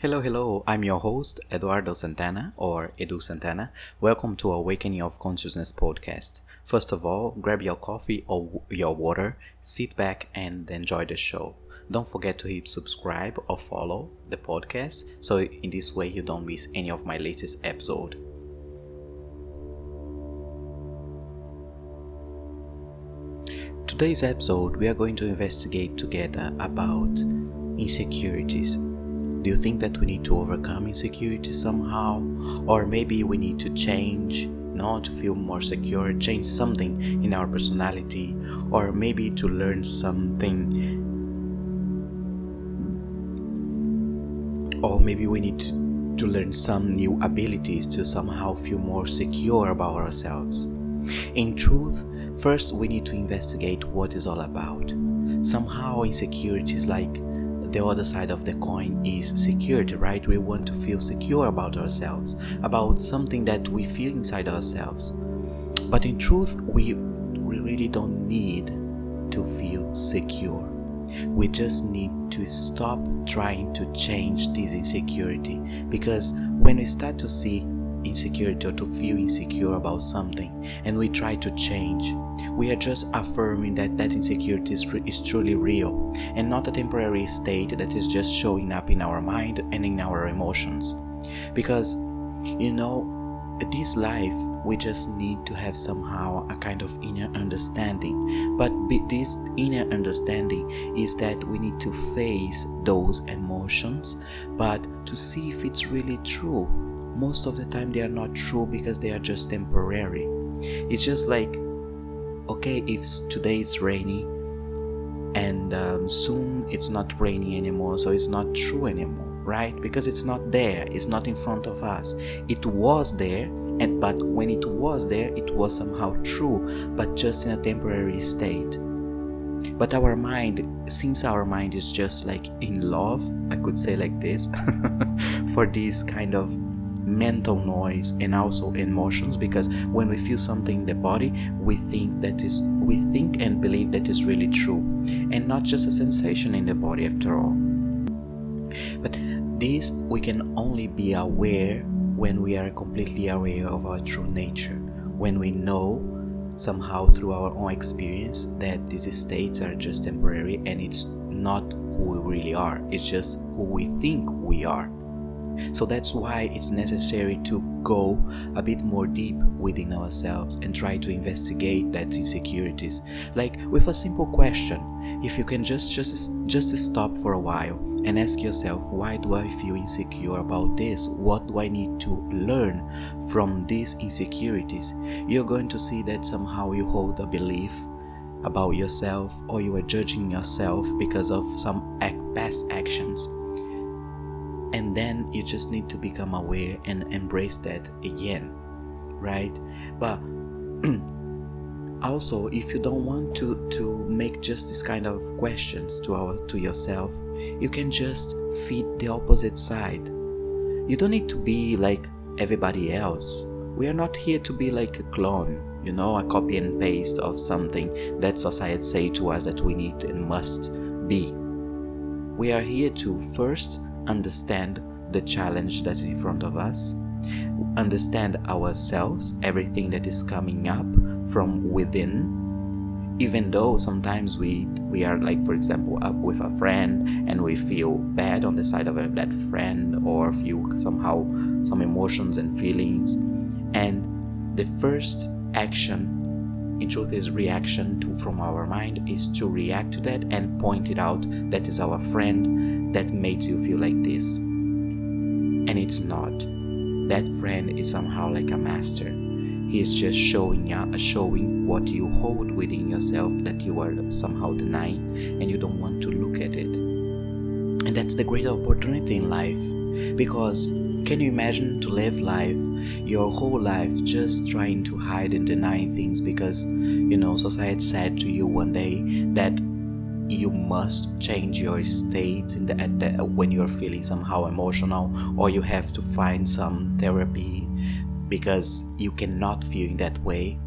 Hello, hello. I'm your host, Eduardo Santana, or Edu Santana. Welcome to Awakening of Consciousness podcast. First of all, grab your coffee or your water, sit back, and enjoy the show. Don't forget to hit subscribe or follow the podcast so in this way you don't miss any of my latest episode. Today's episode, we are going to investigate together about insecurities do you think that we need to overcome insecurity somehow? Or maybe we need to change, not to feel more secure, change something in our personality, or maybe to learn something. Or maybe we need to, to learn some new abilities to somehow feel more secure about ourselves. In truth, first we need to investigate what is all about. Somehow insecurity is like the other side of the coin is security, right? We want to feel secure about ourselves, about something that we feel inside ourselves. But in truth, we, we really don't need to feel secure. We just need to stop trying to change this insecurity because when we start to see insecurity or to feel insecure about something and we try to change, we are just affirming that that insecurity is, is truly real and not a temporary state that is just showing up in our mind and in our emotions. Because, you know, this life we just need to have somehow a kind of inner understanding. But this inner understanding is that we need to face those emotions but to see if it's really true most of the time they are not true because they are just temporary. It's just like, okay, if today it's rainy and um, soon it's not raining anymore, so it's not true anymore, right? Because it's not there, it's not in front of us. It was there, and but when it was there, it was somehow true, but just in a temporary state. But our mind, since our mind is just like in love, I could say like this, for this kind of mental noise and also emotions because when we feel something in the body we think that is we think and believe that is really true and not just a sensation in the body after all. But this we can only be aware when we are completely aware of our true nature when we know somehow through our own experience that these states are just temporary and it's not who we really are it's just who we think we are so that's why it's necessary to go a bit more deep within ourselves and try to investigate that insecurities. Like with a simple question, if you can just just just stop for a while and ask yourself why do I feel insecure about this? What do I need to learn from these insecurities? You're going to see that somehow you hold a belief about yourself or you are judging yourself because of some past actions and then you just need to become aware and embrace that again right? But also if you don't want to to make just this kind of questions to our to yourself you can just feed the opposite side. You don't need to be like everybody else. We are not here to be like a clone you know a copy and paste of something that society say to us that we need and must be. We are here to first understand the challenge that's in front of us, understand ourselves, everything that is coming up from within. Even though sometimes we we are like, for example, up with a friend and we feel bad on the side of that friend, or feel somehow some emotions and feelings, and the first action in truth is reaction to from our mind is to react to that and point it out. That is our friend that makes you feel like this. And it's not. That friend is somehow like a master. He is just showing you, uh, showing what you hold within yourself that you are somehow denying and you don't want to look at it. And that's the great opportunity in life. Because can you imagine to live life, your whole life, just trying to hide and deny things because, you know, society said to you one day that you must change your state in the, the, when you're feeling somehow emotional or you have to find some therapy because you cannot feel in that way.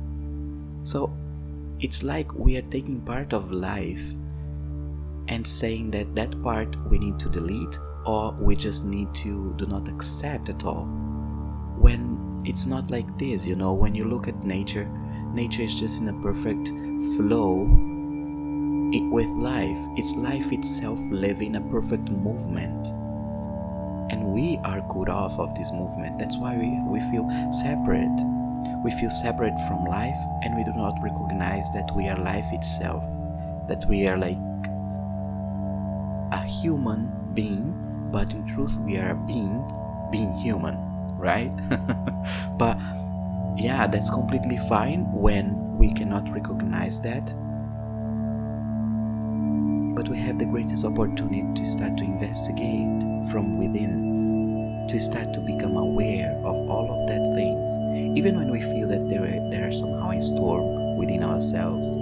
So it's like we are taking part of life and saying that that part we need to delete or we just need to do not accept at all. When it's not like this you know when you look at nature nature is just in a perfect flow with life. It's life itself living a perfect movement. And we are cut off of this movement. That's why we, we feel separate. We feel separate from life and we do not recognize that we are life itself. That we are like a human being but in truth we are a being being human right? But yeah that's completely fine when we cannot recognize that but we have the greatest opportunity to start to investigate from within to start to become aware of all of that things even when we feel that there are, there are somehow a storm within ourselves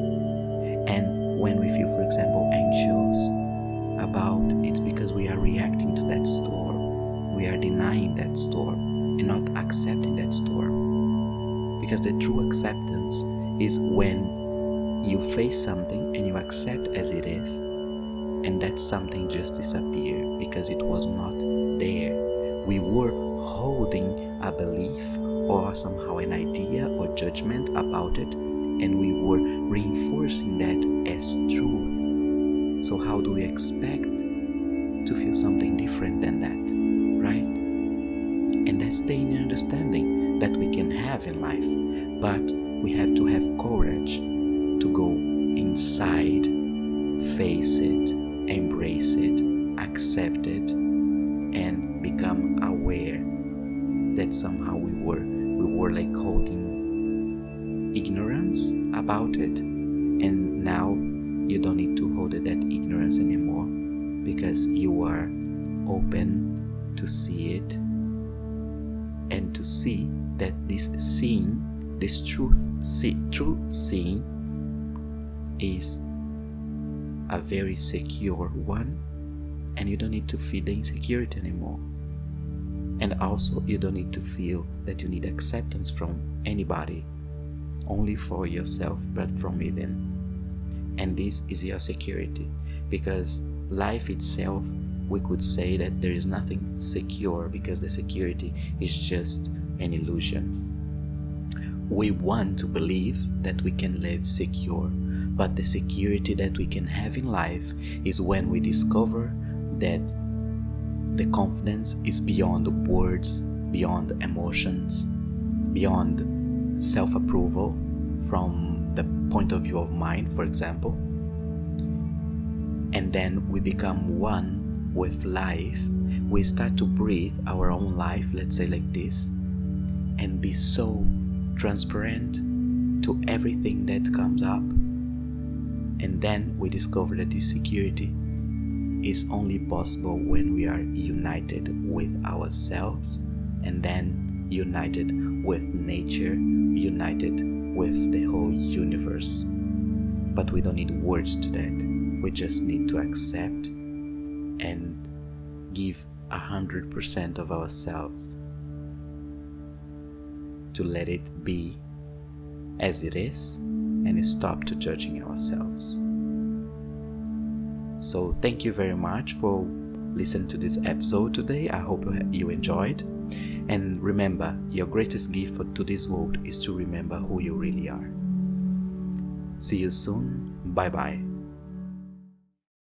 and when we feel for example anxious about, it's because we are reacting to that storm. We are denying that storm and not accepting that storm. Because the true acceptance is when you face something and you accept as it is, and that something just disappeared because it was not there. We were holding a belief or somehow an idea or judgment about it, and we were reinforcing that as truth so, how do we expect to feel something different than that, right? And that's the inner understanding that we can have in life, but we have to have courage to go inside, face it, embrace it, accept it, and become aware that somehow we were we were like holding ignorance about it. And now you don't need to hold that ignorance anymore because you are open to see it and to see that this seeing, this truth, see, true seeing, is a very secure one, and you don't need to feel the insecurity anymore. And also, you don't need to feel that you need acceptance from anybody, only for yourself, but from within. And this is your security because life itself we could say that there is nothing secure because the security is just an illusion. We want to believe that we can live secure but the security that we can have in life is when we discover that the confidence is beyond words beyond emotions beyond self approval from the point of view of mind, for example, and then we become one with life, we start to breathe our own life, let's say like this, and be so transparent to everything that comes up. And then we discover that this security is only possible when we are united with ourselves and then united with nature, united with the whole universe. But we don't need words to that. We just need to accept and give a hundred percent of ourselves to let it be as it is and stop to judging ourselves. So, thank you very much for listening to this episode today. I hope you enjoyed. And remember, your greatest gift to this world is to remember who you really are. See you soon. Bye bye.